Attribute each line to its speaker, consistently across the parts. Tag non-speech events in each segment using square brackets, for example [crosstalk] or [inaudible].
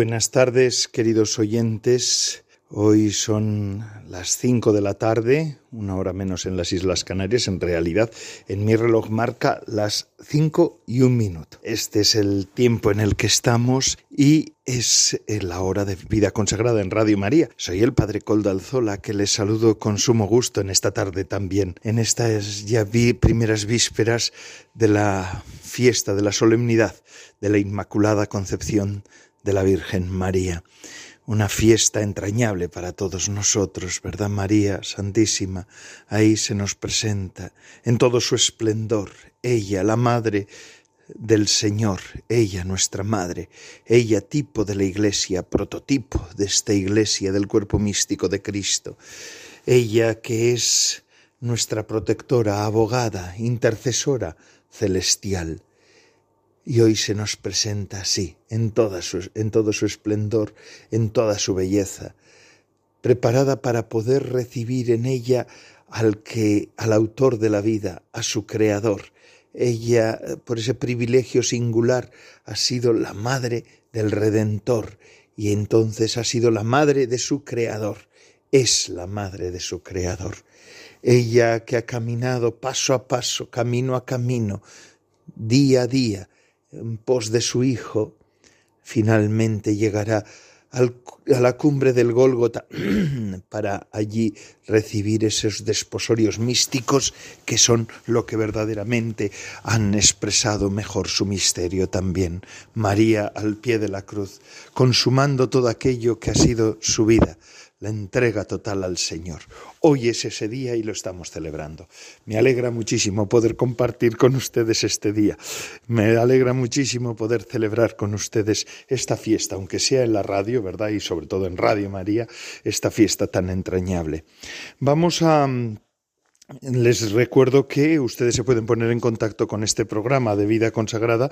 Speaker 1: Buenas tardes, queridos oyentes. Hoy son las cinco de la tarde, una hora menos en las Islas Canarias. En realidad, en mi reloj marca las cinco y un minuto. Este es el tiempo en el que estamos y es la hora de vida consagrada en Radio María. Soy el Padre Coldo Alzola que les saludo con sumo gusto en esta tarde también. En estas ya vi primeras vísperas de la fiesta, de la solemnidad de la Inmaculada Concepción de la Virgen María. Una fiesta entrañable para todos nosotros, ¿verdad María Santísima? Ahí se nos presenta en todo su esplendor, ella, la Madre del Señor, ella, nuestra Madre, ella tipo de la Iglesia, prototipo de esta Iglesia, del cuerpo místico de Cristo, ella que es nuestra protectora, abogada, intercesora celestial y hoy se nos presenta así, en, toda su, en todo su esplendor, en toda su belleza, preparada para poder recibir en ella al que, al autor de la vida, a su creador. Ella, por ese privilegio singular, ha sido la madre del Redentor y entonces ha sido la madre de su creador. Es la madre de su creador. Ella que ha caminado paso a paso, camino a camino, día a día, en pos de su Hijo, finalmente llegará a la cumbre del Gólgota [clears throat] para allí recibir esos desposorios místicos que son lo que verdaderamente han expresado mejor su misterio también. María al pie de la cruz, consumando todo aquello que ha sido su vida, la entrega total al Señor. Hoy es ese día y lo estamos celebrando. Me alegra muchísimo poder compartir con ustedes este día. Me alegra muchísimo poder celebrar con ustedes esta fiesta, aunque sea en la radio, ¿verdad? Y sobre todo en Radio María, esta fiesta tan entrañable. Vamos a... Les recuerdo que ustedes se pueden poner en contacto con este programa de vida consagrada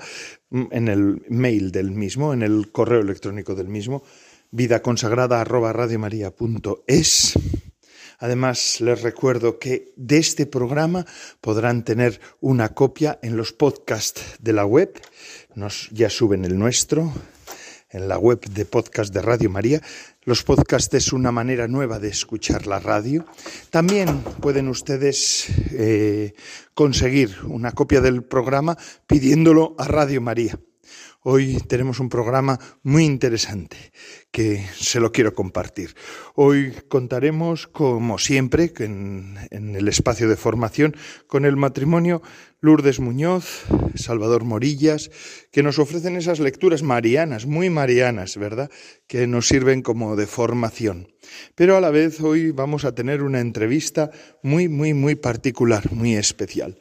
Speaker 1: en el mail del mismo, en el correo electrónico del mismo, vida consagrada Además, les recuerdo que de este programa podrán tener una copia en los podcasts de la web. Nos ya suben el nuestro en la web de podcast de Radio María. Los podcasts es una manera nueva de escuchar la radio. También pueden ustedes eh, conseguir una copia del programa pidiéndolo a Radio María. Hoy tenemos un programa muy interesante que se lo quiero compartir. Hoy contaremos, como siempre, en, en, el espacio de formación, con el matrimonio Lourdes Muñoz, Salvador Morillas, que nos ofrecen esas lecturas marianas, muy marianas, ¿verdad?, que nos sirven como de formación. Pero a la vez hoy vamos a tener una entrevista muy, muy, muy particular, muy especial.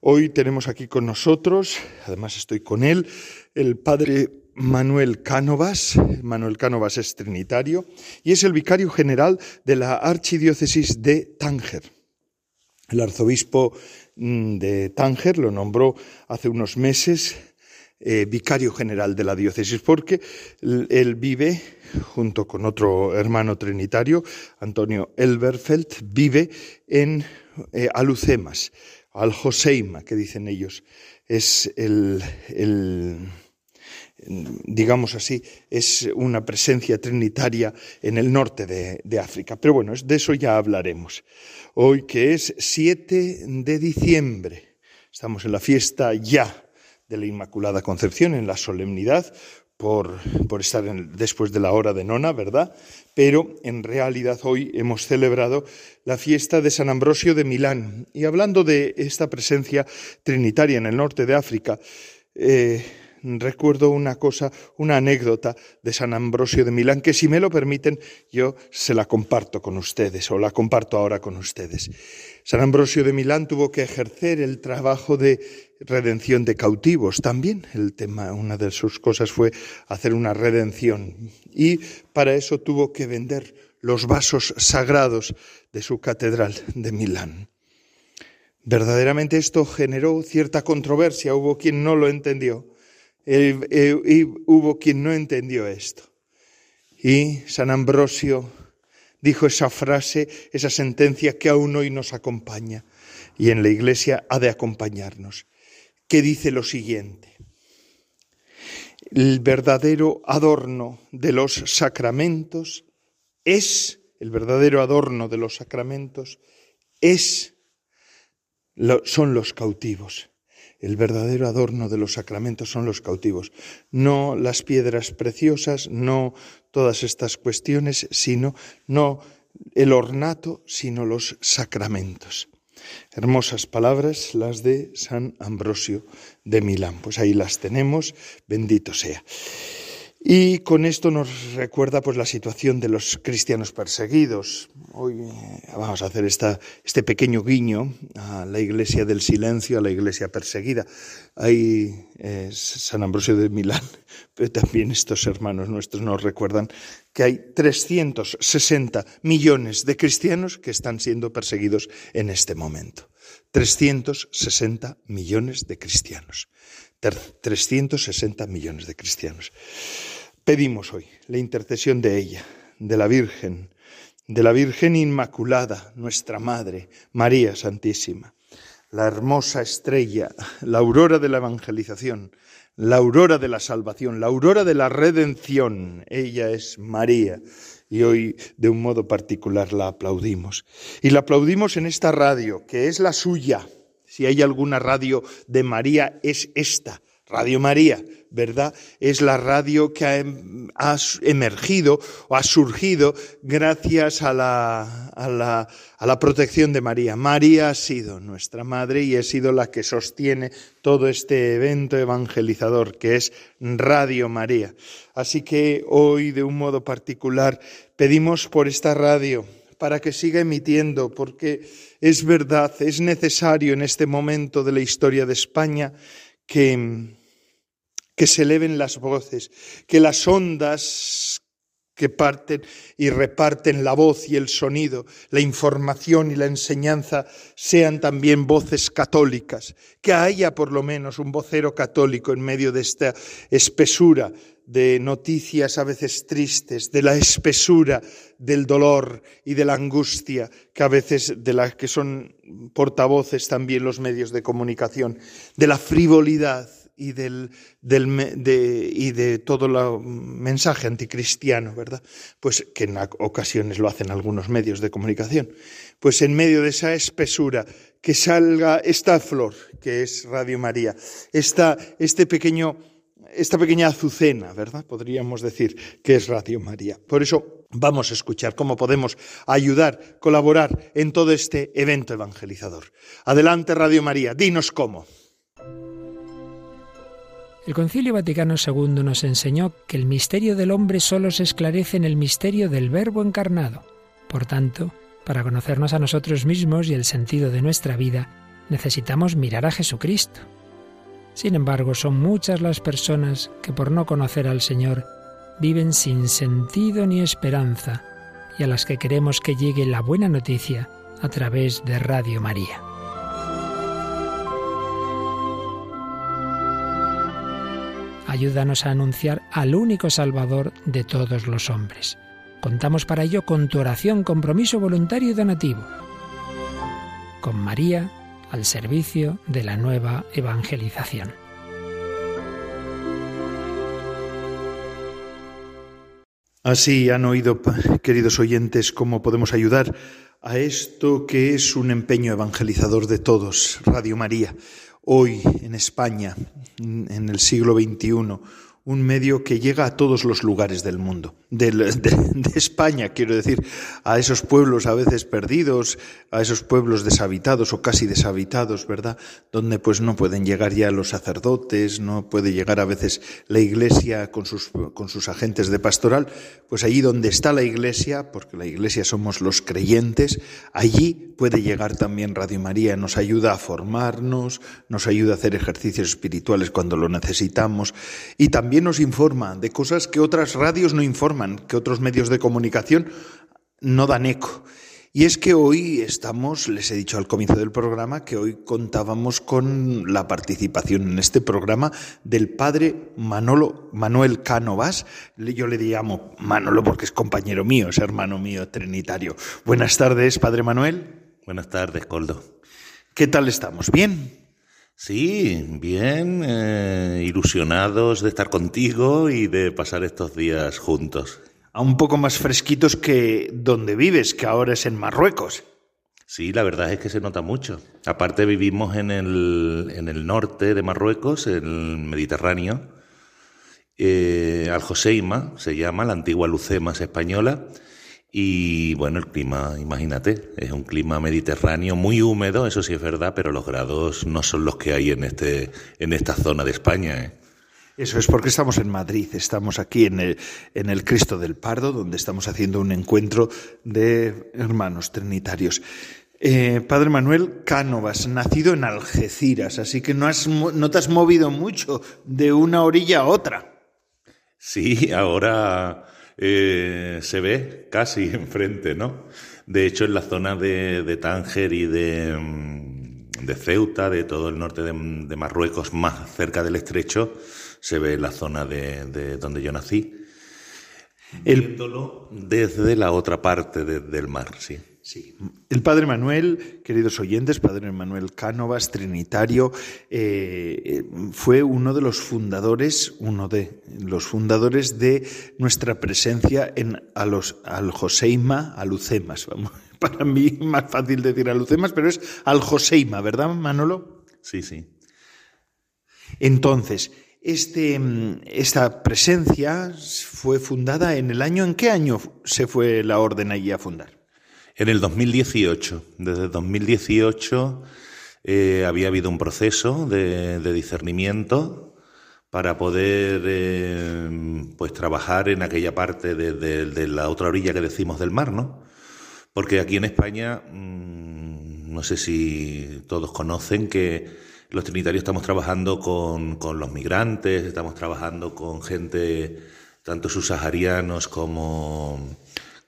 Speaker 1: Hoy tenemos aquí con nosotros, además estoy con él, el padre Manuel Cánovas. Manuel Cánovas es trinitario y es el vicario general de la Archidiócesis de Tánger. El arzobispo mm, de Tánger lo nombró hace unos meses eh, vicario general de la diócesis porque él vive junto con otro hermano trinitario, Antonio Elberfeld, vive en eh, Alucemas, al Joseima, que dicen ellos. Es el digamos así, es una presencia trinitaria en el norte de, África. Pero bueno, de eso ya hablaremos. Hoy que es 7 de diciembre, estamos en la fiesta ya de la Inmaculada Concepción, en la solemnidad, por, estar después de la hora de nona, ¿verdad? Pero en realidad hoy hemos celebrado la fiesta de San Ambrosio de Milán. Y hablando de esta presencia trinitaria en el norte de África, eh, recuerdo una cosa, una anécdota de San Ambrosio de Milán, que si me lo permiten, yo se la comparto con ustedes, o la comparto ahora con ustedes. San Ambrosio de Milán tuvo que ejercer el trabajo de redención de cautivos también. El tema, una de sus cosas fue hacer una redención y para eso tuvo que vender los vasos sagrados de su catedral de Milán. Verdaderamente esto generó cierta controversia, hubo quien no lo entendió y hubo quien no entendió esto. Y San Ambrosio dijo esa frase, esa sentencia que aún hoy nos acompaña y en la iglesia ha de acompañarnos, que dice lo siguiente. El verdadero adorno de los sacramentos es, el verdadero adorno de los sacramentos es, son los cautivos. El verdadero adorno de los sacramentos son los cautivos, no las piedras preciosas, no todas estas cuestiones, sino no el ornato, sino los sacramentos. Hermosas palabras las de San Ambrosio de Milán. Pues ahí las tenemos, bendito sea. Y con esto nos recuerda pues la situación de los cristianos perseguidos. Hoy eh, vamos a hacer este pequeño guiño a la iglesia del silencio, a la iglesia perseguida. Hay eh, San Ambrosio de Milán, [laughs] pero también estos hermanos nuestros nos recuerdan que hay 360 millones de cristianos que están siendo perseguidos en este momento. 360 millones de cristianos. 360 millones de cristianos. Pedimos hoy la intercesión de ella, de la Virgen, de la Virgen Inmaculada, nuestra Madre, María Santísima, la hermosa estrella, la aurora de la evangelización, la aurora de la salvación, la aurora de la redención. Ella es María y hoy de un modo particular la aplaudimos. Y la aplaudimos en esta radio, que es la suya. Si hay alguna radio de María, es esta, Radio María, ¿verdad? Es la radio que ha, em, emergido o ha surgido gracias a la, a, la, a la, protección de María. María ha sido nuestra madre y ha sido la que sostiene todo este evento evangelizador que es Radio María. Así que hoy, de un modo particular, pedimos por esta radio para que siga emitiendo, porque es verdad, es necesario en este momento de la historia de España que, que se eleven las voces, que las ondas que parten y reparten la voz y el sonido, la información y la enseñanza sean también voces católicas, que haya por lo menos un vocero católico en medio de esta espesura de noticias a veces tristes, de la espesura del dolor y de la angustia que a veces de las que son portavoces también los medios de comunicación, de la frivolidad y, del, de, y de todo el mensaje anticristiano, ¿verdad? Pues que en ocasiones lo hacen algunos medios de comunicación. Pues en medio de esa espesura, que salga esta flor, que es Radio María, esta, este pequeño, esta pequeña azucena, ¿verdad? Podríamos decir que es Radio María. Por eso vamos a escuchar cómo podemos ayudar, colaborar en todo este evento evangelizador. Adelante, Radio María, dinos cómo.
Speaker 2: El Concilio Vaticano II nos enseñó que el misterio del hombre solo se esclarece en el misterio del Verbo encarnado. Por tanto, para conocernos a nosotros mismos y el sentido de nuestra vida, necesitamos mirar a Jesucristo. Sin embargo, son muchas las personas que por no conocer al Señor viven sin sentido ni esperanza y a las que queremos que llegue la buena noticia a través de Radio María. Ayúdanos a anunciar al único Salvador de todos los hombres. Contamos para ello con tu oración, compromiso voluntario y donativo. Con María al servicio de la nueva evangelización.
Speaker 1: Así han oído, queridos oyentes, cómo podemos ayudar a esto que es un empeño evangelizador de todos, Radio María hoy en España, en el siglo XXI, un medio que llega a todos los lugares del mundo, [laughs] de, España, quiero decir, a esos pueblos a veces perdidos, a esos pueblos deshabitados o casi deshabitados, ¿verdad? Donde pues no pueden llegar ya los sacerdotes, no puede llegar a veces la iglesia con sus, con sus agentes de pastoral, pues allí donde está la iglesia, porque la iglesia somos los creyentes, allí puede llegar también Radio María, nos ayuda a formarnos, nos ayuda a hacer ejercicios espirituales cuando lo necesitamos y también nos informa de cosas que otras radios no informan, que otros medios de comunicación no dan eco. Y es que hoy estamos, les he dicho al comienzo del programa, que hoy contábamos con la participación en este programa del padre Manolo, Manuel Cánovas. Yo le llamo Manolo porque es compañero mío, es hermano mío trinitario. Buenas tardes, padre Manuel.
Speaker 3: Buenas tardes, Coldo.
Speaker 1: ¿Qué tal estamos? ¿Bien?
Speaker 3: Sí, bien, eh, ilusionados de estar contigo y de pasar estos días juntos.
Speaker 1: A un poco más fresquitos que donde vives, que ahora es en Marruecos.
Speaker 3: Sí, la verdad es que se nota mucho. Aparte vivimos en el, en el norte de Marruecos, en el Mediterráneo. Eh, Al Joseima se llama, la antigua Lucemas española y bueno, el clima, imagínate, es un clima mediterráneo muy húmedo, eso sí es verdad, pero los grados no son los que hay en, este, en esta zona de España. ¿eh?
Speaker 1: Eso es porque estamos en Madrid, estamos aquí en el, en el Cristo del Pardo, donde estamos haciendo un encuentro de hermanos trinitarios. Eh, Padre Manuel Cánovas, nacido en Algeciras, así que no, has, no te has movido mucho de una orilla a otra.
Speaker 3: Sí, ahora eh, se ve casi [laughs] enfrente, ¿no? De hecho, en la zona de, Tánger y de, mm, de, Ceuta, de todo el norte de, Marruecos, más cerca del estrecho, se ve la zona de, donde yo nací. El... desde la otra parte del mar, sí.
Speaker 1: Sí. El padre Manuel, queridos oyentes, padre Manuel Cánovas, trinitario, eh, eh, fue uno de los fundadores, uno de los fundadores de nuestra presencia en los al Joseima, Alucemas. Vamos, [laughs] para mí más fácil decir Alucemas, pero es al Joseima, ¿verdad, Manolo?
Speaker 3: Sí, sí.
Speaker 1: Entonces, este, esta presencia fue fundada en el año, ¿en qué año se fue la orden allí a fundar?
Speaker 3: En el 2018, desde 2018 eh, había habido un proceso de, discernimiento para poder eh, pues trabajar en aquella parte de, la otra orilla que decimos del mar, ¿no? Porque aquí en España, mm, no sé si todos conocen que los trinitarios estamos trabajando con, los migrantes, estamos trabajando con gente, tanto subsaharianos como,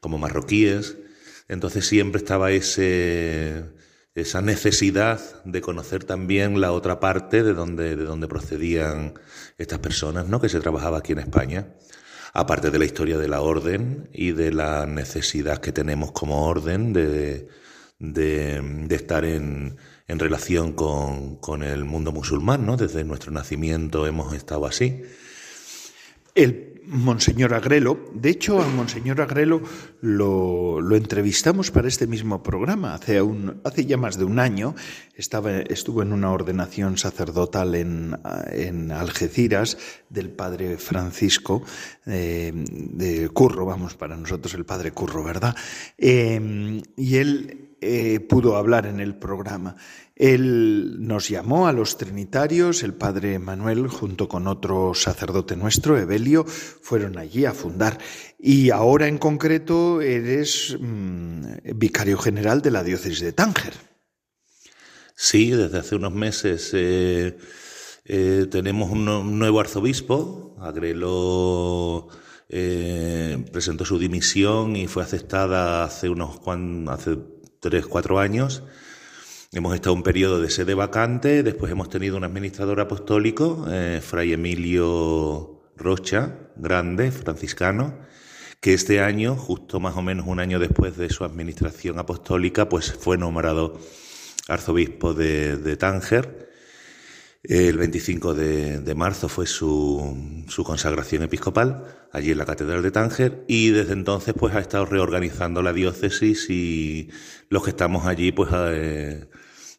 Speaker 3: como marroquíes. Entonces siempre estaba ese, esa necesidad de conocer también la otra parte de donde, de donde procedían estas personas, ¿no? Que se trabajaba aquí en España. Aparte de la historia de la orden y de la necesidad que tenemos como orden de, de, estar en, en relación con, con, el mundo musulmán, ¿no? Desde nuestro nacimiento hemos estado así.
Speaker 1: Monseñor Agrelo. De hecho, a Monseñor Agrelo lo, entrevistamos para este mismo programa hace, hace ya más de un año. Estaba, estuvo en una ordenación sacerdotal en, en Algeciras del padre Francisco eh, de Curro, vamos, para nosotros el padre Curro, ¿verdad? Eh, y él eh, pudo hablar en el programa. Él nos llamó a los trinitarios, el padre Manuel junto con otro sacerdote nuestro, Evelio, fueron allí a fundar. Y ahora en concreto eres mm, vicario general de la diócesis de Tánger.
Speaker 3: Sí, desde hace unos meses eh, eh, tenemos un, nuevo arzobispo, Agrelo. Presentó su dimisión y fue aceptada hace unos hace tres, cuatro años Hemos estado un periodo de sede vacante, después hemos tenido un administrador apostólico, eh, Fray Emilio Rocha, grande, franciscano, que este año, justo más o menos un año después de su administración apostólica, pues fue nombrado arzobispo de, Tánger. El 25 de, marzo fue su, su, consagración episcopal allí en la Catedral de Tánger y desde entonces pues ha estado reorganizando la diócesis y los que estamos allí pues eh,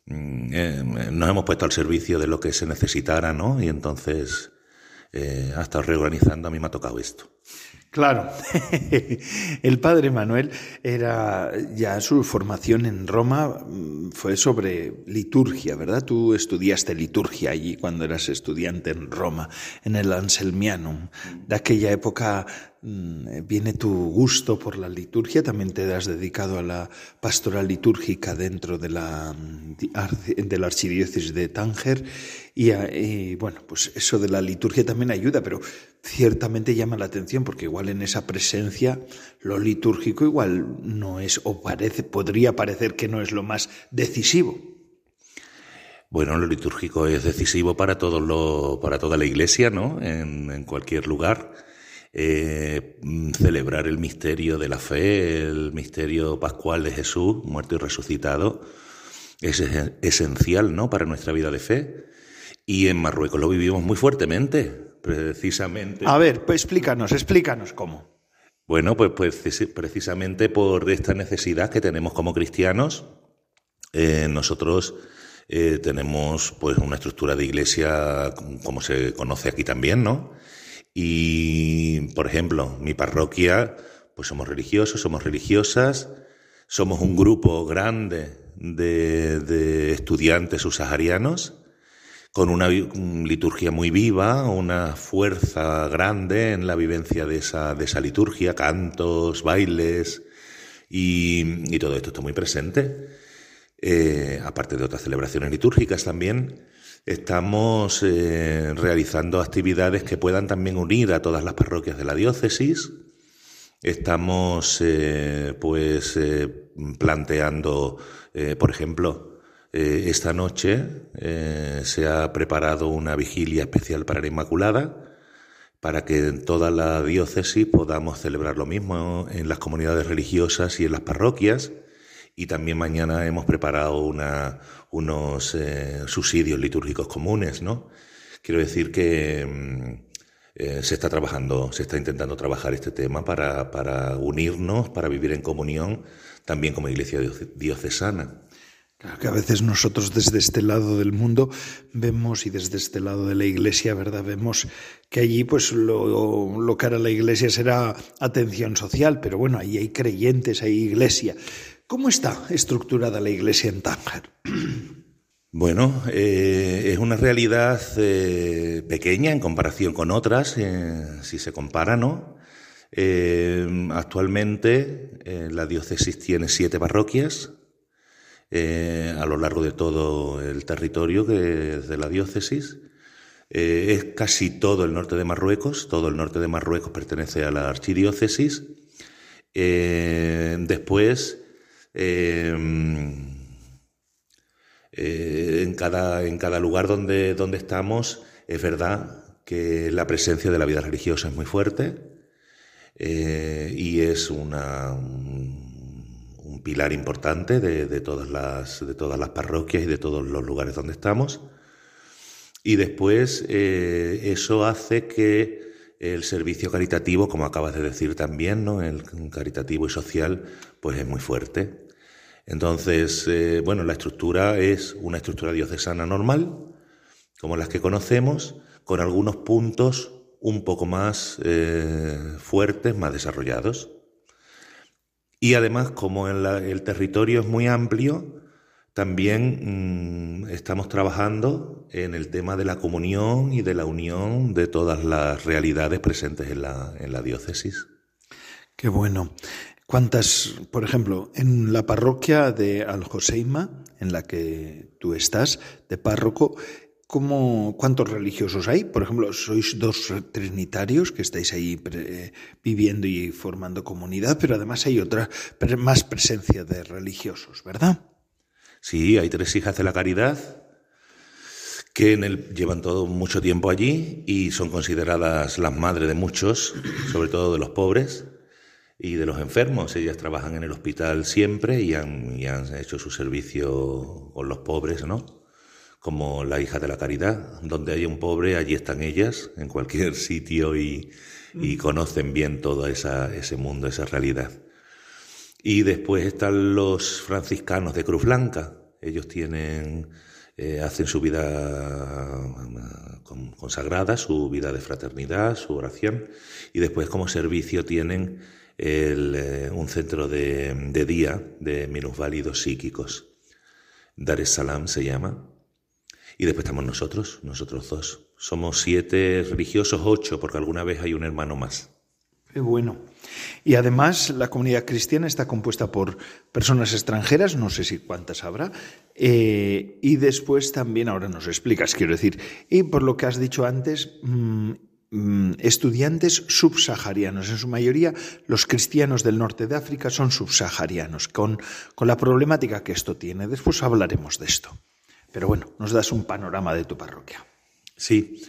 Speaker 3: Mm, eh, nos hemos puesto al servicio de lo que se necesitara, ¿no? Y entonces eh, ha estado reorganizando, a mí me ha tocado esto.
Speaker 1: Claro, [laughs] el padre Manuel era ya su formación en Roma mm, fue sobre liturgia, ¿verdad? Tú estudiaste liturgia allí cuando eras estudiante en Roma, en el Anselmianum. De aquella época viene tu gusto por la liturgia, también te has dedicado a la pastoral litúrgica dentro de la, mm, archidiócesis de Tánger y, y bueno, pues eso de la liturgia también ayuda, pero ciertamente llama la atención porque igual en esa presencia lo litúrgico igual no es o parece podría parecer que no es lo más decisivo.
Speaker 3: Bueno, lo litúrgico es decisivo para todo lo, para toda la iglesia, ¿no? En, cualquier lugar. Eh, celebrar el misterio de la fe, el misterio pascual de Jesús, muerto y resucitado, es esencial, ¿no? Para nuestra vida de fe. Y en Marruecos lo vivimos muy fuertemente precisamente.
Speaker 1: A ver, pues explícanos, explícanos cómo.
Speaker 3: Bueno, pues, pues precisamente por esta necesidad que tenemos como cristianos, eh, nosotros eh, tenemos pues una estructura de iglesia como se conoce aquí también, ¿no? Y, por ejemplo, mi parroquia, pues somos religiosos, somos religiosas, somos un grupo grande de, de estudiantes subsaharianos con una liturgia muy viva, una fuerza grande en la vivencia de esa, de esa liturgia, cantos, bailes, y, todo esto está muy presente. Eh, aparte de otras celebraciones litúrgicas también, estamos eh, realizando actividades que puedan también unir a todas las parroquias de la diócesis. Estamos eh, pues planteando, por ejemplo, eh, esta noche eh, se ha preparado una vigilia especial para la Inmaculada, para que en toda la diócesis podamos celebrar lo mismo en las comunidades religiosas y en las parroquias. Y también mañana hemos preparado unos eh, subsidios litúrgicos comunes, ¿no? Quiero decir que mm, se está trabajando, se está intentando trabajar este tema para, unirnos, para vivir en comunión, también como iglesia diocesana.
Speaker 1: Claro que a veces nosotros desde este lado del mundo vemos y desde este lado de la iglesia, ¿verdad? Vemos que allí pues lo, lo que hará la iglesia será atención social, pero bueno, ahí hay creyentes, hay iglesia. ¿Cómo está estructurada la iglesia en Tánger? [clears throat]
Speaker 3: Bueno, eh, es una realidad eh, pequeña en comparación con otras, eh, si se compara, ¿no? actualmente la diócesis tiene siete parroquias, a lo largo de todo el territorio de la diócesis. Es casi todo el norte de Marruecos, todo el norte de Marruecos pertenece a la archidiócesis. Eh, después, en, cada, en cada lugar donde, donde estamos, es verdad que la presencia de la vida religiosa es muy fuerte y es una, un pilar importante de, todas las, de todas las parroquias y de todos los lugares donde estamos. Y después eh, eso hace que el servicio caritativo, como acabas de decir también, ¿no? el caritativo y social, pues es muy fuerte. Entonces, eh, bueno, la estructura es una estructura diocesana normal, como las que conocemos, con algunos puntos un poco más eh, fuertes, más desarrollados. Y además, como el territorio es muy amplio, también mm, estamos trabajando en el tema de la comunión y de la unión de todas las realidades presentes en la, en la diócesis.
Speaker 1: Qué bueno. ¿Cuántas, por ejemplo, en la parroquia de Al Joseima, en la que tú estás, de párroco, ¿Cómo, ¿Cuántos religiosos hay? Por ejemplo, sois dos trinitarios que estáis ahí viviendo y formando comunidad, pero además hay otra, más presencia de religiosos, ¿verdad?
Speaker 3: Sí, hay tres hijas de la caridad que en el, llevan todo mucho tiempo allí y son consideradas las madres de muchos, sobre todo de los pobres y de los enfermos. Ellas trabajan en el hospital siempre y han, y han hecho su servicio con los pobres, ¿no? como la hija de la caridad. Donde hay un pobre, allí están ellas, en cualquier [laughs] sitio, y, mm. conocen bien todo esa, ese mundo, esa realidad. Y después están los franciscanos de Cruz Blanca. Ellos tienen eh, hacen su vida consagrada, su vida de fraternidad, su oración, y después como servicio tienen un centro de, de, día de minusválidos psíquicos. Dar es Salam se llama. Y después estamos nosotros, nosotros dos. Somos siete religiosos, ocho, porque alguna vez hay un hermano más.
Speaker 1: Qué bueno. Y además la comunidad cristiana está compuesta por personas extranjeras, no sé si cuántas habrá, eh, y después también, ahora nos explicas, quiero decir, y por lo que has dicho antes, mm, mm, estudiantes subsaharianos. En su mayoría, los cristianos del norte de África son subsaharianos, con, con la problemática que esto tiene. Después hablaremos de esto. Pero bueno, nos das un panorama de tu parroquia.
Speaker 3: Sí.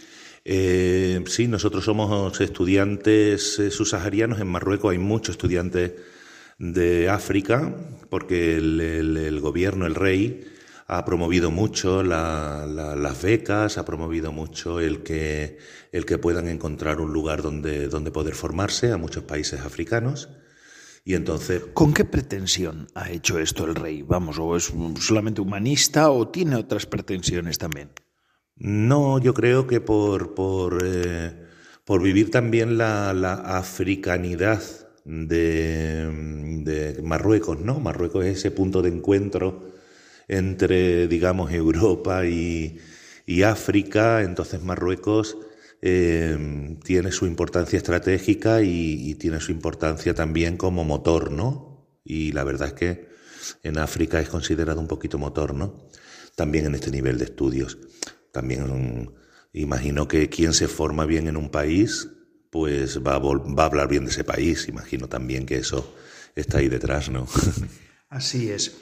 Speaker 3: Eh, sí, nosotros somos estudiantes eh, subsaharianos. En Marruecos hay muchos estudiantes de África, porque el, gobierno, el rey, ha promovido mucho las becas, ha promovido mucho el que, el que puedan encontrar un lugar donde, donde poder formarse a muchos países africanos. Y entonces.
Speaker 1: ¿Con qué pretensión ha hecho esto el rey? Vamos, ¿o es solamente humanista o tiene otras pretensiones también?
Speaker 3: No, yo creo que por, por, eh, por vivir también la, la africanidad de, de, Marruecos, ¿no? Marruecos es ese punto de encuentro entre, digamos, Europa y, y África, entonces Marruecos eh, tiene su importancia estratégica y, tiene su importancia también como motor, ¿no? Y la verdad es que en África es considerado un poquito motor, ¿no? También en este nivel de estudios. También imagino que quien se forma bien en un país, pues va a, va a hablar bien de ese país. Imagino también que eso está ahí detrás, ¿no? [laughs]
Speaker 1: Así es.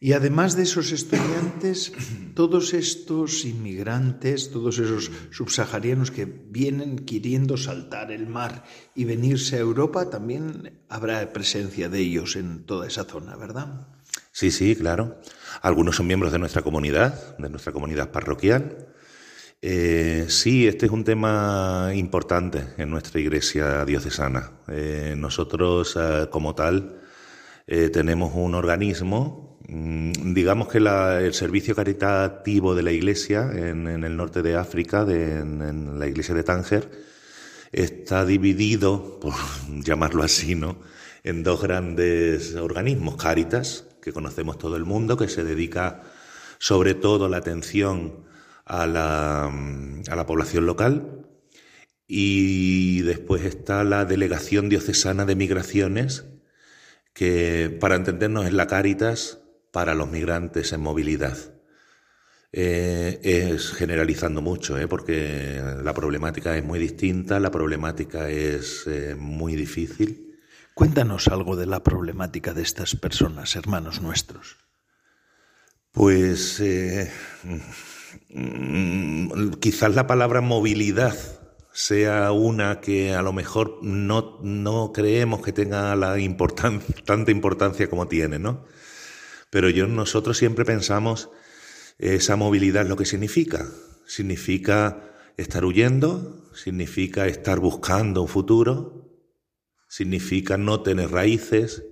Speaker 1: Y además de esos estudiantes, todos estos inmigrantes, todos esos subsaharianos que vienen queriendo saltar el mar y venirse a Europa, también habrá presencia de ellos en toda esa zona, ¿verdad?
Speaker 3: Sí, sí, claro. Algunos son miembros de nuestra comunidad, de nuestra comunidad parroquial. Eh, sí, este es un tema importante en nuestra iglesia diocesana. Eh, nosotros, eh, como tal, tenemos un organismo Mm, digamos que el servicio caritativo de la Iglesia en, el norte de África, en, la Iglesia de Tánger, está dividido, por [laughs] llamarlo así, ¿no? en dos grandes organismos, Caritas, que conocemos todo el mundo, que se dedica sobre todo la atención a la, a la población local, y después está la Delegación Diocesana de Migraciones, que para entendernos es la Caritas para los migrantes en movilidad. Eh, es generalizando mucho, ¿eh? porque la problemática es muy distinta, la problemática es eh, muy difícil.
Speaker 1: Cuéntanos algo de la problemática de estas personas, hermanos nuestros.
Speaker 3: Pues mm, quizás la palabra movilidad sea una que a lo mejor no, no creemos que tenga la tanta importancia como tiene, ¿no? Pero yo, nosotros siempre pensamos esa movilidad lo que significa. Significa estar huyendo, significa estar buscando un futuro, significa no tener raíces,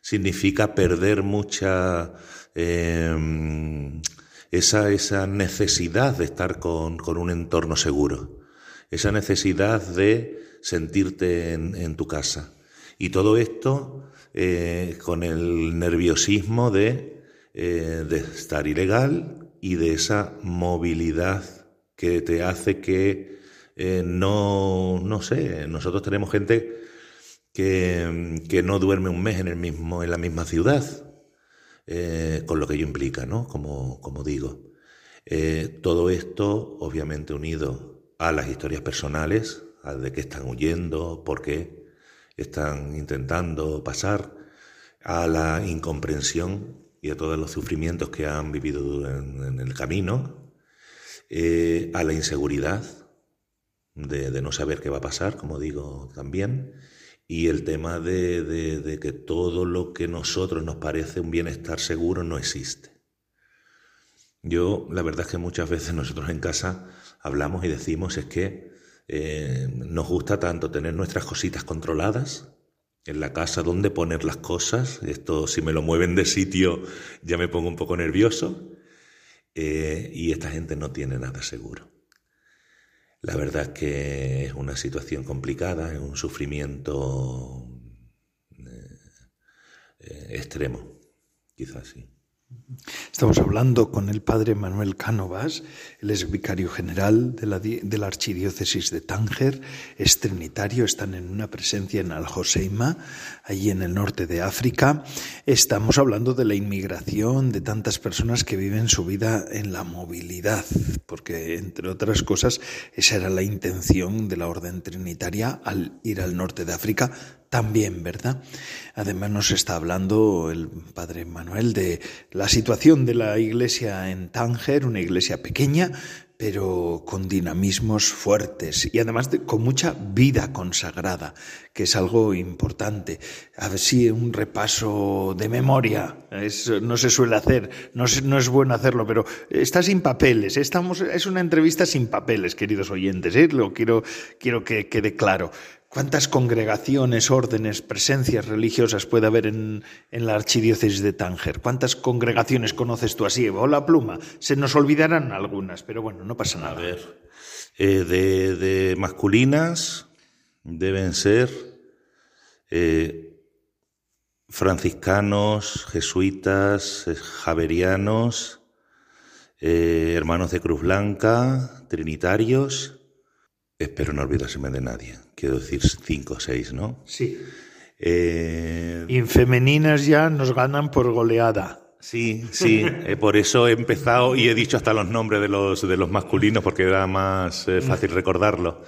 Speaker 3: significa perder mucha em, esa, esa, necesidad de estar con, con, un entorno seguro, esa necesidad de sentirte en, en tu casa. Y todo esto eh, con el nerviosismo eh, de, estar ilegal y de esa movilidad que te hace que eh, no, no sé, nosotros tenemos gente que, que, no duerme un mes en, el mismo, en la misma ciudad, con lo que ello implica, ¿no? Como, como digo. todo esto, obviamente, unido a las historias personales, a de qué están huyendo, por qué, están intentando pasar, a la incomprensión y a todos los sufrimientos que han vivido en, el camino, eh, a la inseguridad de, no saber qué va a pasar, como digo también, y el tema de, de que todo lo que nosotros nos parece un bienestar seguro no existe. Yo, la verdad es que muchas veces nosotros en casa hablamos y decimos es que eh, nos gusta tanto tener nuestras cositas controladas en la casa, dónde poner las cosas. Esto, si me lo mueven de sitio, ya me pongo un poco nervioso. eh, y esta gente no tiene nada seguro. La verdad es que es una situación complicada, es un sufrimiento eh, eh, extremo, quizás sí.
Speaker 1: Estamos hablando con el padre Manuel Cánovas, él es vicario general de la, de la, archidiócesis de Tánger, es trinitario, están en una presencia en Al-Joseima, allí en el norte de África. Estamos hablando de la inmigración, de tantas personas que viven su vida en la movilidad, porque entre otras cosas esa era la intención de la orden trinitaria al ir al norte de África también, ¿verdad? Además nos está hablando el padre Manuel de la situación de la iglesia en Tánger, una iglesia pequeña, pero con dinamismos fuertes y además con mucha vida consagrada, que es algo importante. A ver un repaso de memoria, no se suele hacer, no, no, es bueno hacerlo, pero está sin papeles. Estamos, es una entrevista sin papeles, queridos oyentes, ¿eh? lo quiero, quiero que quede claro. ¿Cuántas congregaciones, órdenes, presencias religiosas puede haber en, la archidiócesis de Tánger? ¿Cuántas congregaciones conoces tú así? O la pluma. Se nos olvidarán algunas, pero bueno, no pasa nada.
Speaker 3: A ver, eh, de, masculinas deben ser eh, franciscanos, jesuitas, eh, javerianos, hermanos de Cruz Blanca, trinitarios Espero no olvidárseme de nadie. Quiero decir cinco o seis, ¿no?
Speaker 1: Sí. Eh... Y en femeninas ya nos ganan por goleada.
Speaker 3: Sí, sí, [laughs] eh, por eso he empezado y he dicho hasta los nombres de los, de los masculinos porque era más eh, fácil recordarlo.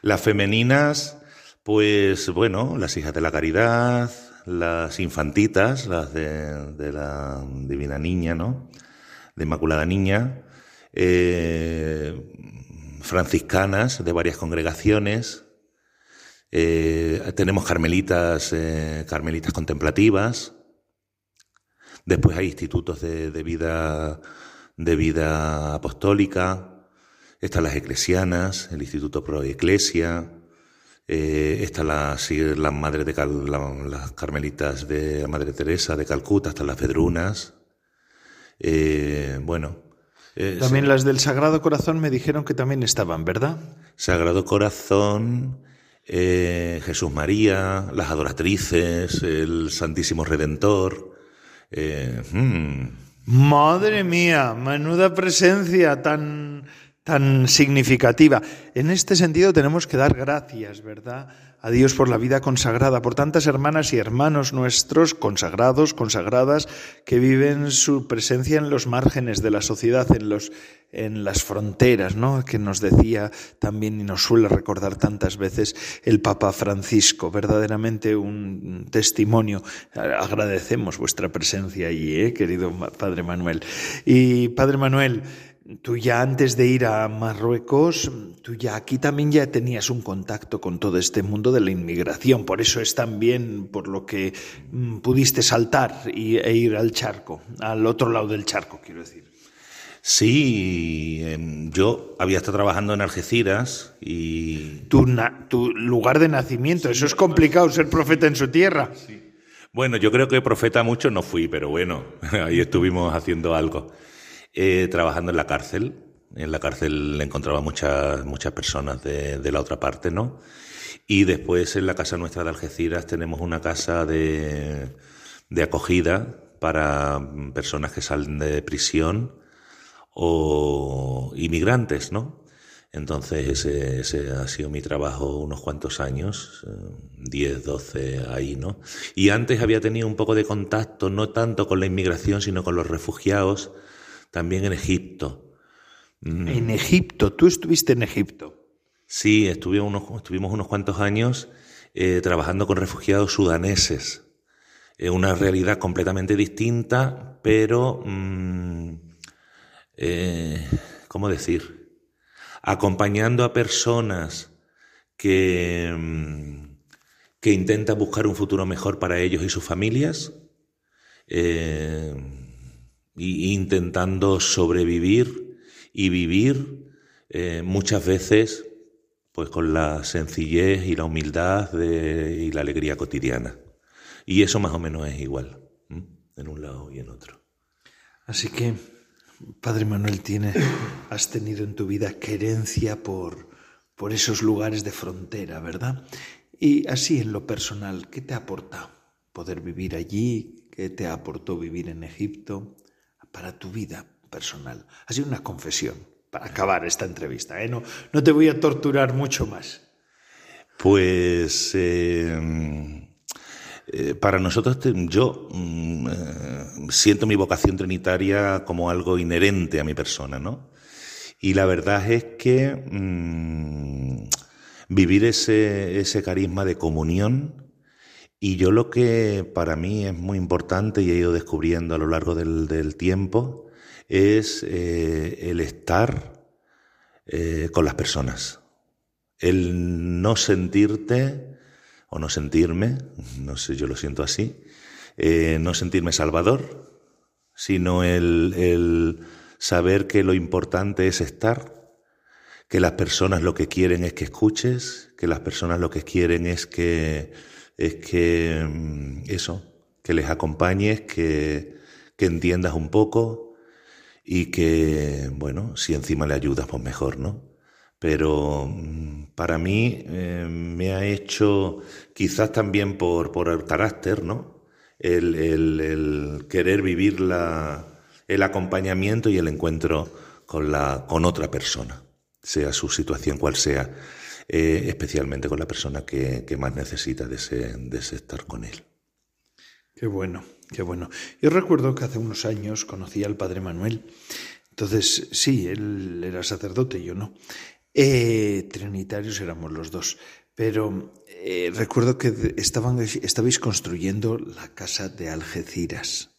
Speaker 3: Las femeninas, pues bueno, las hijas de la caridad, las infantitas, las de, de la Divina Niña, ¿no? De Inmaculada Niña. Eh, franciscanas de varias congregaciones. Eh, tenemos carmelitas, eh, carmelitas contemplativas. Después hay institutos de, vida, de vida apostólica. Están las eclesianas, el Instituto Pro Eclesia. Eh, están las, las madres de las carmelitas de la Madre Teresa de Calcuta, están las Pedrunas. bueno,
Speaker 1: eh, también las del Sagrado Corazón me dijeron que también estaban, ¿verdad?
Speaker 3: Sagrado Corazón, eh, Jesús María, las adoratrices, el Santísimo Redentor. Eh, hmm.
Speaker 1: Madre mía, menuda presencia tan, tan significativa. En este sentido tenemos que dar gracias, ¿verdad? a Dios por la vida consagrada, por tantas hermanas y hermanos nuestros consagrados, consagradas, que viven su presencia en los márgenes de la sociedad, en, los, en las fronteras, ¿no? que nos decía también y nos suele recordar tantas veces el Papa Francisco. Verdaderamente un testimonio. Agradecemos vuestra presencia allí, ¿eh? querido Padre Manuel. Y Padre Manuel, Tú ya antes de ir a Marruecos, tú ya aquí también ya tenías un contacto con todo este mundo de la inmigración, por eso es también por lo que mm, pudiste saltar y, e ir al charco, al otro lado del charco, quiero decir.
Speaker 3: Sí, em, yo había estado trabajando en Algeciras y...
Speaker 1: Tu, tu lugar de nacimiento, eso es complicado ser profeta en su tierra.
Speaker 3: Bueno, yo creo que profeta mucho no fui, pero bueno, [laughs] ahí estuvimos haciendo algo. Eh, trabajando en la cárcel. En la cárcel encontraba muchas, muchas personas de, de, la otra parte, ¿no? Y después en la casa nuestra de Algeciras tenemos una casa de, de acogida para personas que salen de prisión o inmigrantes, ¿no? Entonces ese, ese, ha sido mi trabajo unos cuantos años, 10, eh, 12 ahí, ¿no? Y antes había tenido un poco de contacto, no tanto con la inmigración, sino con los refugiados también en Egipto.
Speaker 1: Mm. En Egipto, tú estuviste en Egipto.
Speaker 3: Sí, estuve unos, estuvimos unos cuantos años eh, trabajando con refugiados sudaneses. Eh, una realidad completamente distinta, pero, mm, eh, ¿cómo decir? Acompañando a personas que, mm, que intentan buscar un futuro mejor para ellos y sus familias y intentando sobrevivir y vivir eh, muchas veces pues con la sencillez y la humildad y la alegría cotidiana. Y eso más o menos es igual, en un lado y en otro.
Speaker 1: Así que Padre Manuel, tiene, has tenido en tu vida querencia por, por esos lugares de frontera, ¿verdad? Y así en lo personal, ¿qué te aporta poder vivir allí? ¿Qué te aportó vivir en Egipto para tu vida personal? Ha sido una confesión para acabar esta entrevista. ¿eh? No, no te voy a torturar mucho más.
Speaker 3: Pues eh, eh, para nosotros, yo mm, eh, siento mi vocación trinitaria como algo inherente a mi persona, ¿no? Y la verdad es que mm, vivir ese, ese carisma de comunión, y yo lo que para mí es muy importante y he ido descubriendo a lo largo del, tiempo, es eh, el estar con las personas, el no sentirte o no sentirme, no sé, yo lo siento así, eh, no sentirme salvador, sino el saber que lo importante es estar, que las personas lo que quieren es que escuches, que las personas lo que quieren es que, es que mm, eso, que les acompañes, que, que entiendas un poco y que, bueno, si encima le ayudas, pues mejor, ¿no? pero mm, para mí eh, me ha hecho, quizás también por, por el carácter, ¿no? El, el, querer vivir la, el acompañamiento y el encuentro con, la, con otra persona, sea su situación cual sea, eh, especialmente con la persona que, que más necesita de ese, de ese estar con él.
Speaker 1: Qué bueno, qué bueno. Yo recuerdo que hace unos años conocí al padre Manuel. Entonces, sí, él era sacerdote, yo no. Eh, trinitarios éramos los dos, pero eh, recuerdo que estaban, estabais construyendo la casa de Algeciras.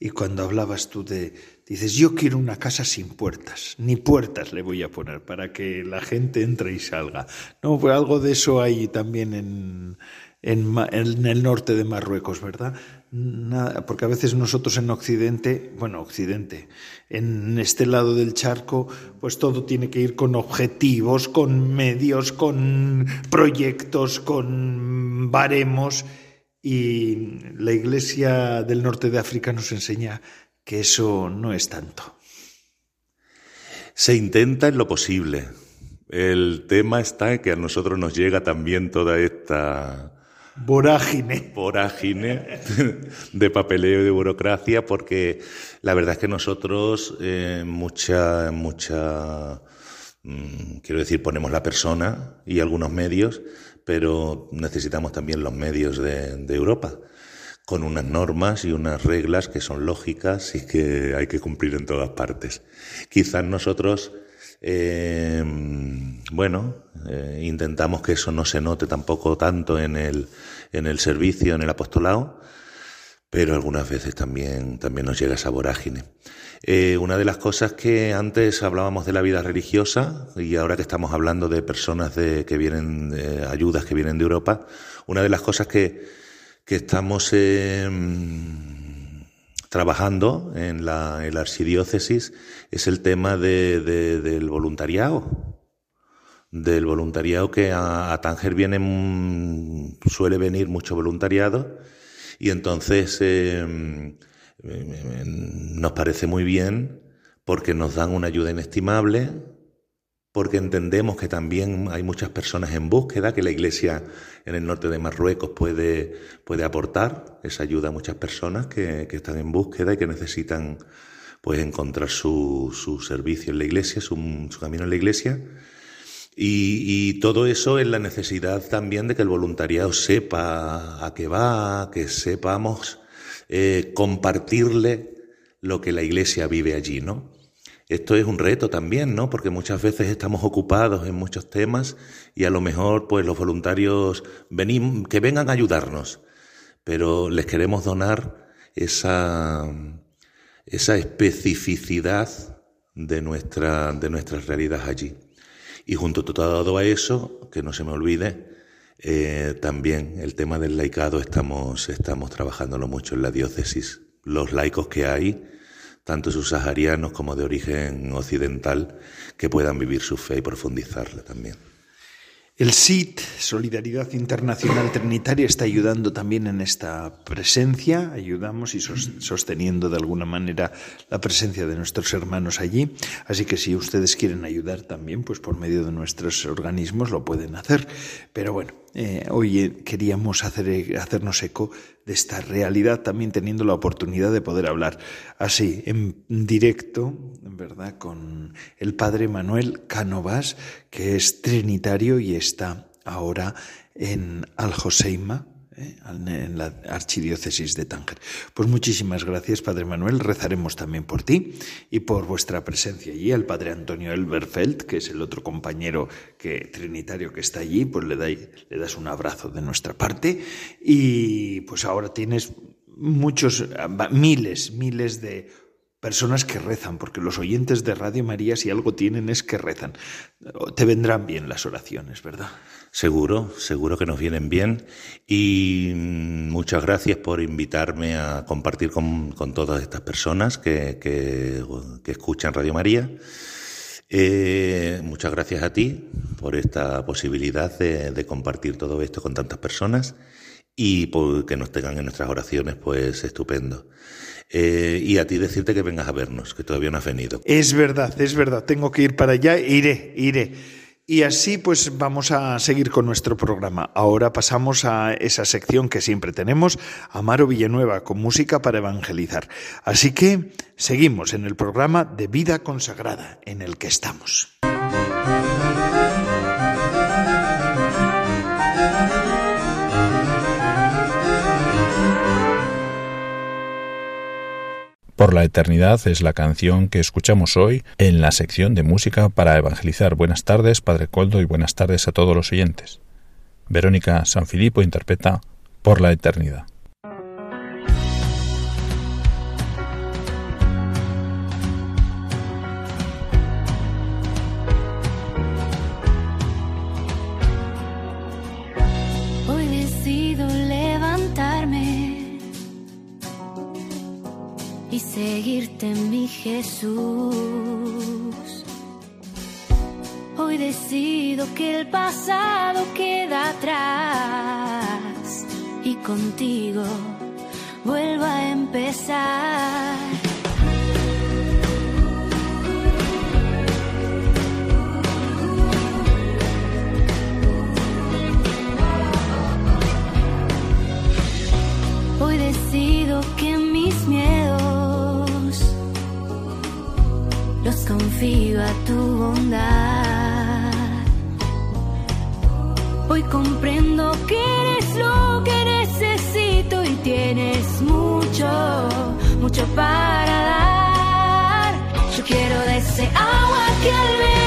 Speaker 1: Y cuando hablabas tú de, dices, yo quiero una casa sin puertas, ni puertas le voy a poner para que la gente entre y salga. No, pues algo de eso hay también en, en, el norte de Marruecos, ¿verdad? Nada, porque a veces nosotros en Occidente, bueno, Occidente, en este lado del charco, pues todo tiene que ir con objetivos, con medios, con proyectos, con baremos. Y la Iglesia del norte de África nos enseña que eso no es tanto.
Speaker 3: Se intenta en lo posible. El tema está en que a nosotros nos llega también toda esta
Speaker 1: Vorágine.
Speaker 3: Vorágine de papeleo y de burocracia, porque la verdad es que nosotros eh, mucha, mucha, mm, quiero decir, ponemos la persona y algunos medios, pero necesitamos también los medios de, de Europa con unas normas y unas reglas que son lógicas y que hay que cumplir en todas partes. Quizás nosotros eh, bueno, eh, intentamos que eso no se note tampoco tanto en el, en el servicio, en el apostolado, pero algunas veces también, también nos llega esa vorágine. Eh, una de las cosas que antes hablábamos de la vida religiosa y ahora que estamos hablando de personas de, que vienen, de ayudas que vienen de Europa, una de las cosas que, que estamos trabajando en la, en la archidiócesis es el tema de, del voluntariado. Del voluntariado que a, Tánger viene, suele venir mucho voluntariado y entonces em, nos parece muy bien porque nos dan una ayuda inestimable, porque entendemos que también hay muchas personas en búsqueda, que la Iglesia en el norte de Marruecos puede, puede aportar esa ayuda a muchas personas que, que están en búsqueda y que necesitan pues, encontrar su, su servicio en la Iglesia, su, camino en la Iglesia. Y, y, todo eso es la necesidad también de que el voluntariado sepa a qué va, que sepamos eh, compartirle lo que la Iglesia vive allí, ¿no? Esto es un reto también, ¿no? Porque muchas veces estamos ocupados en muchos temas y a lo mejor, pues los voluntarios venimos, que vengan a ayudarnos, pero les queremos donar esa, esa especificidad de nuestra, de nuestras realidades allí. Y junto todo a eso, que no se me olvide, eh, también el tema del laicado estamos, estamos trabajándolo mucho en la diócesis. Los laicos que hay, tanto subsaharianos como de origen occidental, que puedan vivir su fe y profundizarla también.
Speaker 1: El SIT, Solidaridad Internacional Trinitaria, está ayudando también en esta presencia, ayudamos y sosteniendo de alguna manera la presencia de nuestros hermanos allí. Así que si ustedes quieren ayudar también, pues por medio de nuestros organismos lo pueden hacer. Pero bueno, hoy eh, queríamos hacer, hacernos eco de esta realidad, también teniendo la oportunidad de poder hablar así, en directo, ¿verdad?, con el padre Manuel Cánovas, que es trinitario y está ahora en Aljoseima, ¿eh? en la archidiócesis de Tánger. Pues muchísimas gracias, Padre Manuel. Rezaremos también por ti y por vuestra presencia allí. Al Padre Antonio Elberfeld, que es el otro compañero que, trinitario que está allí, pues le, le das un abrazo de nuestra parte. Y pues ahora tienes muchos, miles, miles de personas que rezan, porque los oyentes de Radio María si algo tienen es que rezan. Te vendrán bien las oraciones, ¿verdad?
Speaker 3: Seguro, seguro que nos vienen bien y mm, muchas gracias por invitarme a compartir con, todas estas personas que, que, escuchan Radio María. Eh, muchas gracias a ti por esta posibilidad de, compartir todo esto con tantas personas y por que nos tengan en nuestras oraciones, pues estupendo. Eh, y a ti decirte que vengas a vernos, que todavía no has venido.
Speaker 1: Es verdad, es verdad, tengo que ir para allá, iré, iré. Y así pues vamos a seguir con nuestro programa. Ahora pasamos a esa sección que siempre tenemos, Amaro Villanueva, con música para evangelizar. Así que seguimos en el programa de vida consagrada en el que estamos.
Speaker 4: Por la eternidad es la canción que escuchamos hoy en la sección de música para evangelizar. Buenas tardes, Padre Coldo, y buenas tardes a todos los oyentes. Verónica Sanfilippo interpreta Por la eternidad.
Speaker 5: Jesús. Hoy decido que el pasado queda atrás y contigo vuelvo a empezar. Hoy decido los confío a tu bondad. Hoy comprendo que eres lo que necesito y tienes mucho, mucho para dar. Yo quiero de ese agua que al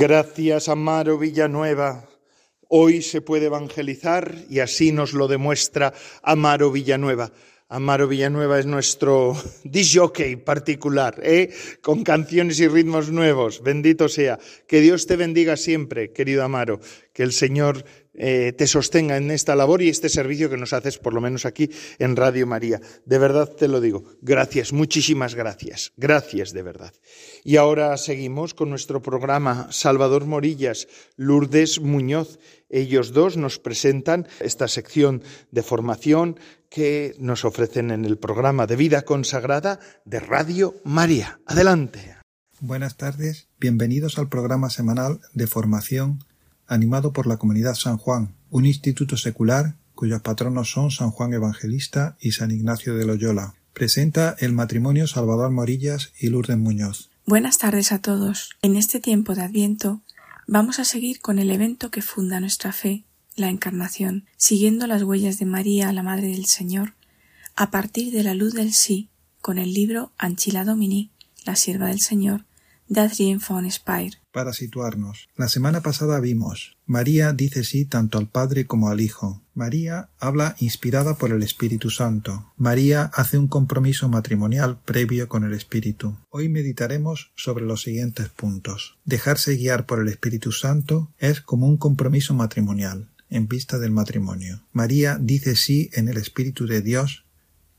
Speaker 1: Gracias, Amaro Villanueva. Hoy se puede evangelizar y así nos lo demuestra Amaro Villanueva. Amaro Villanueva es nuestro [laughs] disjockey particular, ¿eh? con canciones y ritmos nuevos. Bendito sea. Que Dios te bendiga siempre, querido Amaro. Que el Señor eh, te sostenga en esta labor y este servicio que nos haces, por lo menos aquí en Radio María. De verdad te lo digo. Gracias, muchísimas gracias. Gracias de verdad. Y ahora seguimos con nuestro programa Salvador Morillas, Lourdes Muñoz. Ellos dos nos presentan esta sección de formación que nos ofrecen en el programa de vida consagrada de Radio María. Adelante.
Speaker 6: Buenas tardes, bienvenidos al programa semanal de formación animado por la Comunidad San Juan, un instituto secular cuyos patronos son San Juan Evangelista y San Ignacio de Loyola. Presenta el matrimonio Salvador Morillas y Lourdes Muñoz.
Speaker 7: Buenas tardes a todos. En este tiempo de Adviento vamos a seguir con el evento que funda nuestra fe, la Encarnación, siguiendo las huellas de María, la Madre del Señor, a partir de la luz del sí, con el libro Anchila Domini, la sierva del Señor, de Adrien von Speyer.
Speaker 6: Para situarnos, la semana pasada vimos María dice sí tanto al Padre como al Hijo. María habla inspirada por el Espíritu Santo. María hace un compromiso matrimonial previo con el Espíritu. Hoy meditaremos sobre los siguientes puntos. Dejarse guiar por el Espíritu Santo es como un compromiso matrimonial en vista del matrimonio. María dice sí en el Espíritu de Dios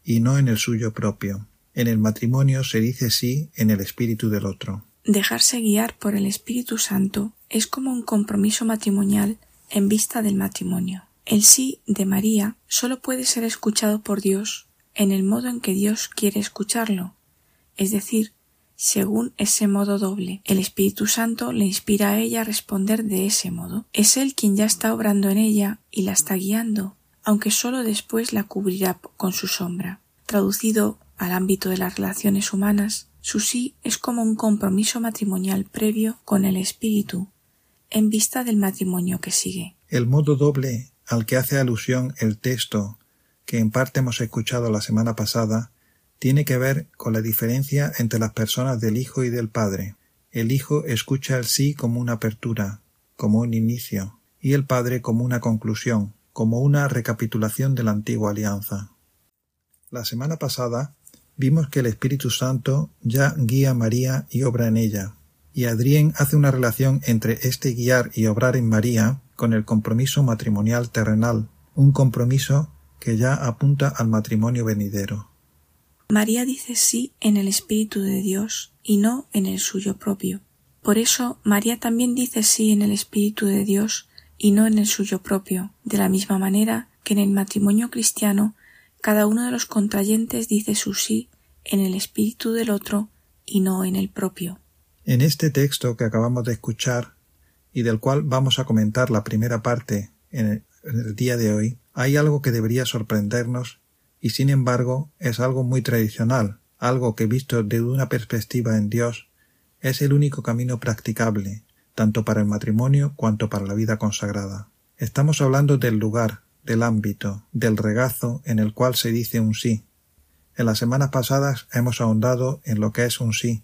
Speaker 6: y no en el suyo propio. En el matrimonio se dice sí en el espíritu del otro.
Speaker 7: Dejarse guiar por el Espíritu Santo es como un compromiso matrimonial en vista del matrimonio. El sí de María solo puede ser escuchado por Dios en el modo en que Dios quiere escucharlo, es decir, según ese modo doble. El Espíritu Santo le inspira a ella a responder de ese modo. Es Él quien ya está obrando en ella y la está guiando, aunque solo después la cubrirá con su sombra. Traducido al ámbito de las relaciones humanas, su sí es como un compromiso matrimonial previo con el espíritu, en vista del matrimonio que sigue.
Speaker 6: El modo doble al que hace alusión el texto que en parte hemos escuchado la semana pasada tiene que ver con la diferencia entre las personas del Hijo y del Padre. El Hijo escucha el sí como una apertura, como un inicio, y el Padre como una conclusión, como una recapitulación de la antigua alianza. La semana pasada vimos que el Espíritu Santo ya guía a María y obra en ella, y Adrien hace una relación entre este guiar y obrar en María con el compromiso matrimonial terrenal, un compromiso que ya apunta al matrimonio venidero.
Speaker 7: María dice sí en el Espíritu de Dios y no en el suyo propio. Por eso María también dice sí en el Espíritu de Dios y no en el suyo propio, de la misma manera que en el matrimonio cristiano cada uno de los contrayentes dice su sí en el espíritu del otro y no en el propio.
Speaker 6: En este texto que acabamos de escuchar y del cual vamos a comentar la primera parte en el, el día de hoy, hay algo que debería sorprendernos y sin embargo es algo muy tradicional, algo que visto desde una perspectiva en Dios es el único camino practicable, tanto para el matrimonio cuanto para la vida consagrada. Estamos hablando del lugar, del ámbito, del regazo en el cual se dice un sí. En las semanas pasadas hemos ahondado en lo que es un sí.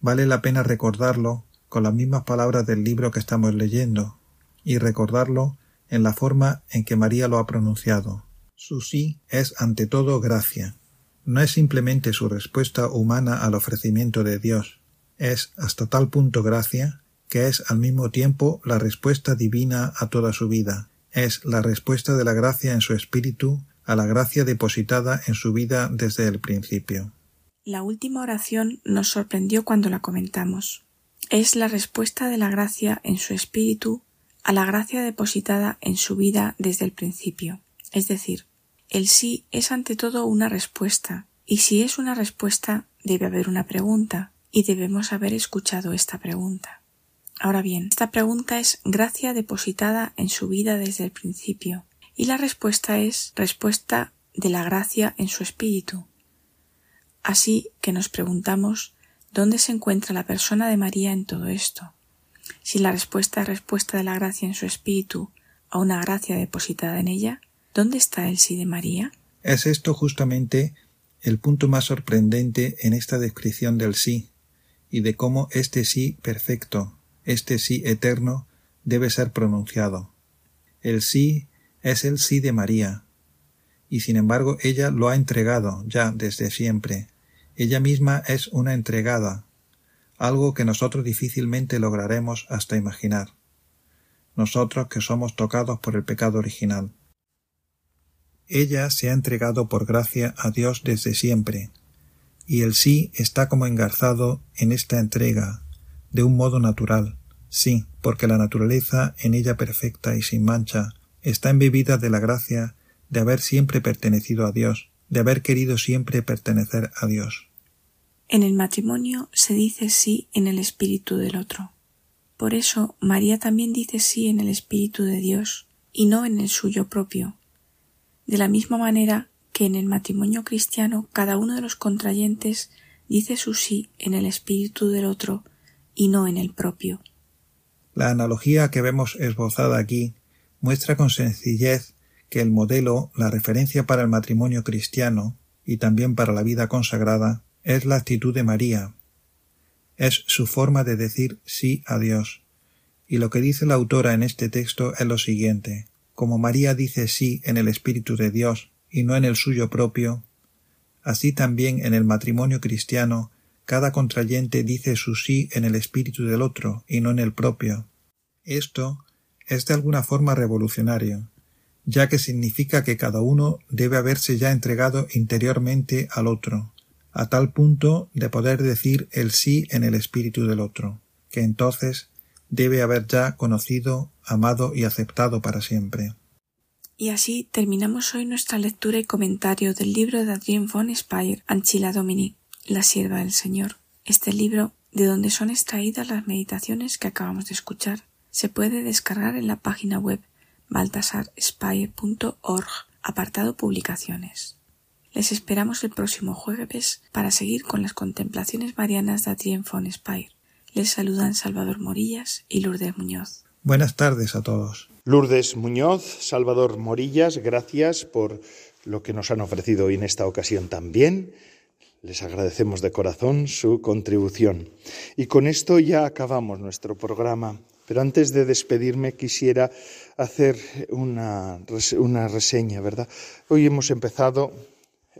Speaker 6: Vale la pena recordarlo con las mismas palabras del libro que estamos leyendo, y recordarlo en la forma en que María lo ha pronunciado. Su sí es ante todo gracia. No es simplemente su respuesta humana al ofrecimiento de Dios, es hasta tal punto gracia que es al mismo tiempo la respuesta divina a toda su vida, es la respuesta de la gracia en su espíritu a la gracia depositada en su vida desde el principio.
Speaker 7: La última oración nos sorprendió cuando la comentamos. Es la respuesta de la gracia en su espíritu a la gracia depositada en su vida desde el principio. Es decir, el sí es ante todo una respuesta, y si es una respuesta debe haber una pregunta, y debemos haber escuchado esta pregunta. Ahora bien, esta pregunta es gracia depositada en su vida desde el principio, y la respuesta es respuesta de la gracia en su espíritu. Así que nos preguntamos dónde se encuentra la persona de María en todo esto. Si la respuesta es respuesta de la gracia en su espíritu a una gracia depositada en ella, ¿dónde está el sí de María?
Speaker 6: Es esto justamente el punto más sorprendente en esta descripción del sí, y de cómo este sí perfecto, este sí eterno debe ser pronunciado. El sí es el sí de María, y sin embargo ella lo ha entregado ya desde siempre. Ella misma es una entregada, algo que nosotros difícilmente lograremos hasta imaginar. Nosotros que somos tocados por el pecado original. Ella se ha entregado por gracia a Dios desde siempre, y el sí está como engarzado en esta entrega, de un modo natural, sí, porque la naturaleza en ella perfecta y sin mancha está embebida de la gracia de haber siempre pertenecido a Dios, de haber querido siempre pertenecer a Dios.
Speaker 7: En el matrimonio se dice sí en el espíritu del otro. Por eso María también dice sí en el espíritu de Dios y no en el suyo propio. De la misma manera que en el matrimonio cristiano cada uno de los contrayentes dice su sí en el espíritu del otro y no en el propio.
Speaker 6: La analogía que vemos esbozada aquí muestra con sencillez que el modelo, la referencia para el matrimonio cristiano y también para la vida consagrada, es la actitud de María. Es su forma de decir sí a Dios. Y lo que dice la autora en este texto es lo siguiente. Como María dice sí en el Espíritu de Dios y no en el suyo propio, así también en el matrimonio cristiano cada contrayente dice su sí en el espíritu del otro y no en el propio. Esto es de alguna forma revolucionario, ya que significa que cada uno debe haberse ya entregado interiormente al otro, a tal punto de poder decir el sí en el espíritu del otro, que entonces debe haber ya conocido, amado y aceptado para siempre.
Speaker 7: Y así terminamos hoy nuestra lectura y comentario del libro de Adrien von Speyer, Anchila Dominique, la sierva del Señor. Este libro, de donde son extraídas las meditaciones que acabamos de escuchar, se puede descargar en la página web baltasarspire.org, apartado Publicaciones. Les esperamos el próximo jueves para seguir con las contemplaciones marianas de Adrien von Speyer. Les saludan Salvador Morillas y Lourdes Muñoz.
Speaker 6: Buenas tardes a todos.
Speaker 1: Lourdes Muñoz, Salvador Morillas, gracias por lo que nos han ofrecido hoy en esta ocasión también. Les agradecemos de corazón su contribución. Y con esto ya acabamos nuestro programa. Pero antes de despedirme quisiera hacer una, una reseña, ¿verdad? Hoy hemos empezado,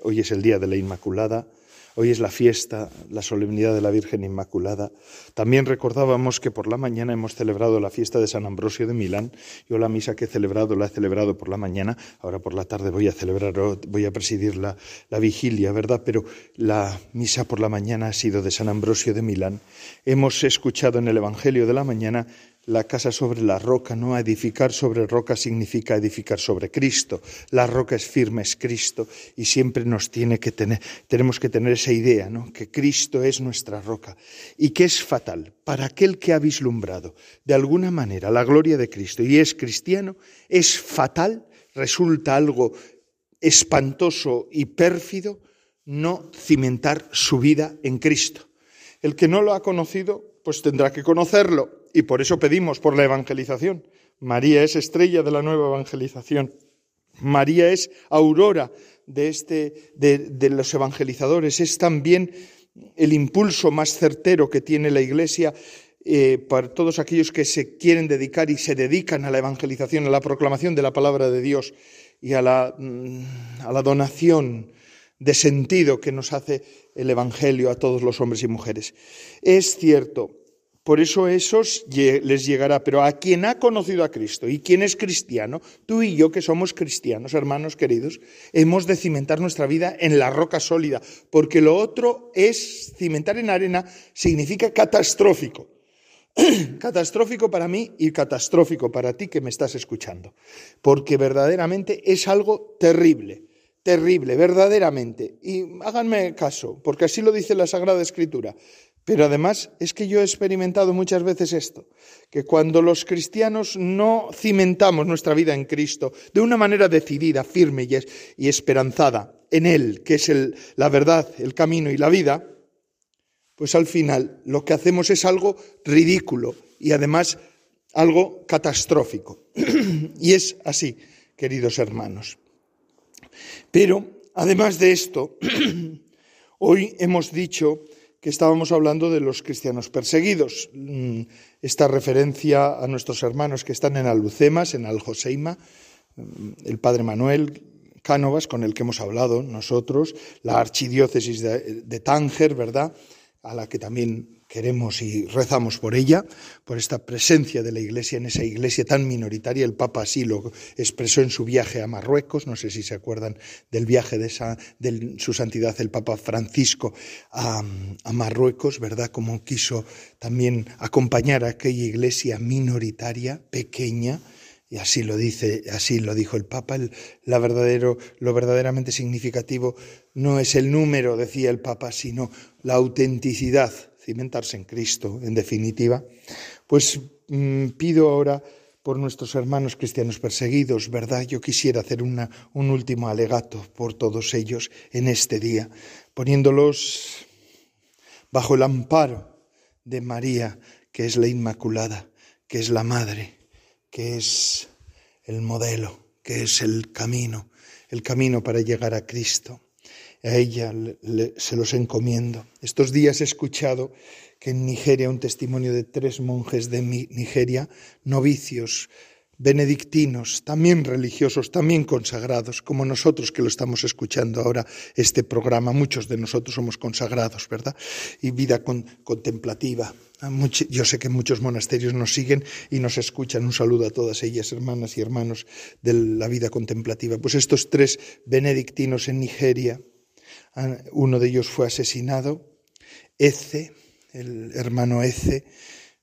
Speaker 1: hoy es el Día de la Inmaculada, Hoy es la fiesta, la solemnidad de la Virgen Inmaculada. También recordábamos que por la mañana hemos celebrado la fiesta de San Ambrosio de Milán. Yo la misa que he celebrado la he celebrado por la mañana. Ahora por la tarde voy a celebrar, voy a presidir la, la vigilia, ¿verdad? Pero la misa por la mañana ha sido de San Ambrosio de Milán. Hemos escuchado en el Evangelio de la mañana la casa sobre la roca, no edificar sobre roca significa edificar sobre Cristo. La roca es firme, es Cristo, y siempre nos tiene que tener, tenemos que tener esa idea, ¿no? Que Cristo es nuestra roca y que es fatal para aquel que ha vislumbrado de alguna manera la gloria de Cristo y es cristiano, es fatal, resulta algo espantoso y pérfido no cimentar su vida en Cristo. El que no lo ha conocido, pues tendrá que conocerlo y por eso pedimos por la evangelización. María es estrella de la nueva evangelización. María es aurora de, este, de, los evangelizadores. Es también el impulso más certero que tiene la Iglesia eh, para todos aquellos que se quieren dedicar y se dedican a la evangelización, a la proclamación de la palabra de Dios y a la, mm, a la donación de sentido que nos hace el Evangelio a todos los hombres y mujeres. Es cierto, por eso esos les llegará. Pero a quien ha conocido a Cristo y quien es cristiano, tú y yo que somos cristianos, hermanos queridos, hemos de cimentar nuestra vida en la roca sólida, porque lo otro es cimentar en arena significa catastrófico. [clears throat] catastrófico para mí y catastrófico para ti que me estás escuchando, porque verdaderamente es algo terrible terrible, verdaderamente. Y háganme caso, porque así lo dice la Sagrada Escritura. Pero además es que yo he experimentado muchas veces esto, que cuando los cristianos no cimentamos nuestra vida en Cristo de una manera decidida, firme y, esperanzada en Él, que es la verdad, el camino y la vida, pues al final lo que hacemos es algo ridículo y además algo catastrófico. [clears throat] y es así, queridos hermanos. Pero además de esto, [clears throat] hoy hemos dicho que estábamos hablando de los cristianos perseguidos. Mm, esta referencia a nuestros hermanos que están en Alucemas, en Aljoseima, mm, el padre Manuel Cánovas, con el que hemos hablado nosotros, la archidiócesis de, de Tánger, ¿verdad? A la que también queremos y rezamos por ella, por esta presencia de la Iglesia en esa Iglesia tan minoritaria. El Papa así lo expresó en su viaje a Marruecos, no sé si se acuerdan del viaje de, su santidad el Papa Francisco a, a Marruecos, ¿verdad? Como quiso también acompañar a aquella Iglesia minoritaria, pequeña, y así lo dice, así lo dijo el Papa, el, la verdadero, lo verdaderamente significativo no es el número, decía el Papa, sino la autenticidad cimentarse en Cristo, en definitiva, pues mmm, pido ahora por nuestros hermanos cristianos perseguidos, ¿verdad? Yo quisiera hacer una, un último alegato por todos ellos en este día, poniéndolos bajo el amparo de María, que es la Inmaculada, que es la Madre, que es el modelo, que es el camino, el camino para llegar a Cristo a ella se los encomiendo. Estos días he escuchado que en Nigeria un testimonio de tres monjes de Nigeria, novicios, benedictinos, también religiosos, también consagrados, como nosotros que lo estamos escuchando ahora, este programa, muchos de nosotros somos consagrados, ¿verdad? Y vida con, contemplativa. Yo sé que muchos monasterios nos siguen y nos escuchan. Un saludo a todas ellas, hermanas y hermanos de la vida contemplativa. Pues estos tres benedictinos en Nigeria, uno de ellos fue asesinado, Ece, el hermano Ece,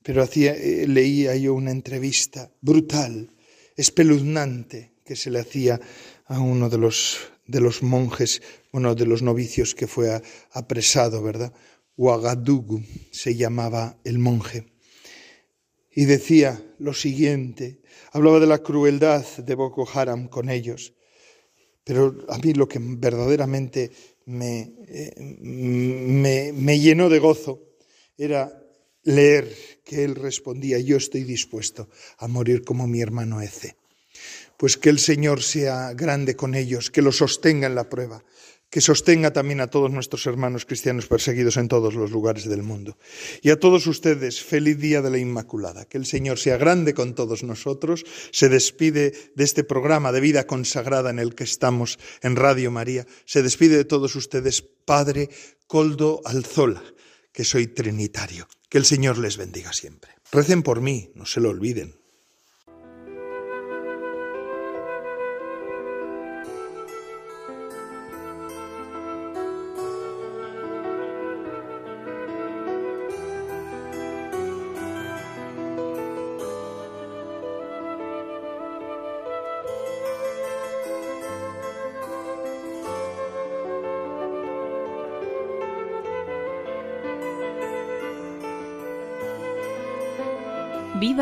Speaker 1: pero hacía, eh, leía yo una entrevista brutal, espeluznante, que se le hacía a uno de los, de los monjes, uno de los novicios que fue apresado, ¿verdad? Ouagadougou se llamaba el monje. Y decía lo siguiente, hablaba de la crueldad de Boko Haram con ellos, pero a mí lo que verdaderamente me, eh, me, me llenó de gozo era leer que él respondía, yo estoy dispuesto a morir como mi hermano Ece. Pues que el Señor sea grande con ellos, que los sostenga en la prueba, que sostenga también a todos nuestros hermanos cristianos perseguidos en todos los lugares del mundo. Y a todos ustedes, feliz día de la Inmaculada. Que el Señor sea grande con todos nosotros. Se despide de este programa de vida consagrada en el que estamos en Radio María. Se despide de todos ustedes, Padre Coldo Alzola, que soy trinitario. Que el Señor les bendiga siempre. Recen por mí, no se lo olviden.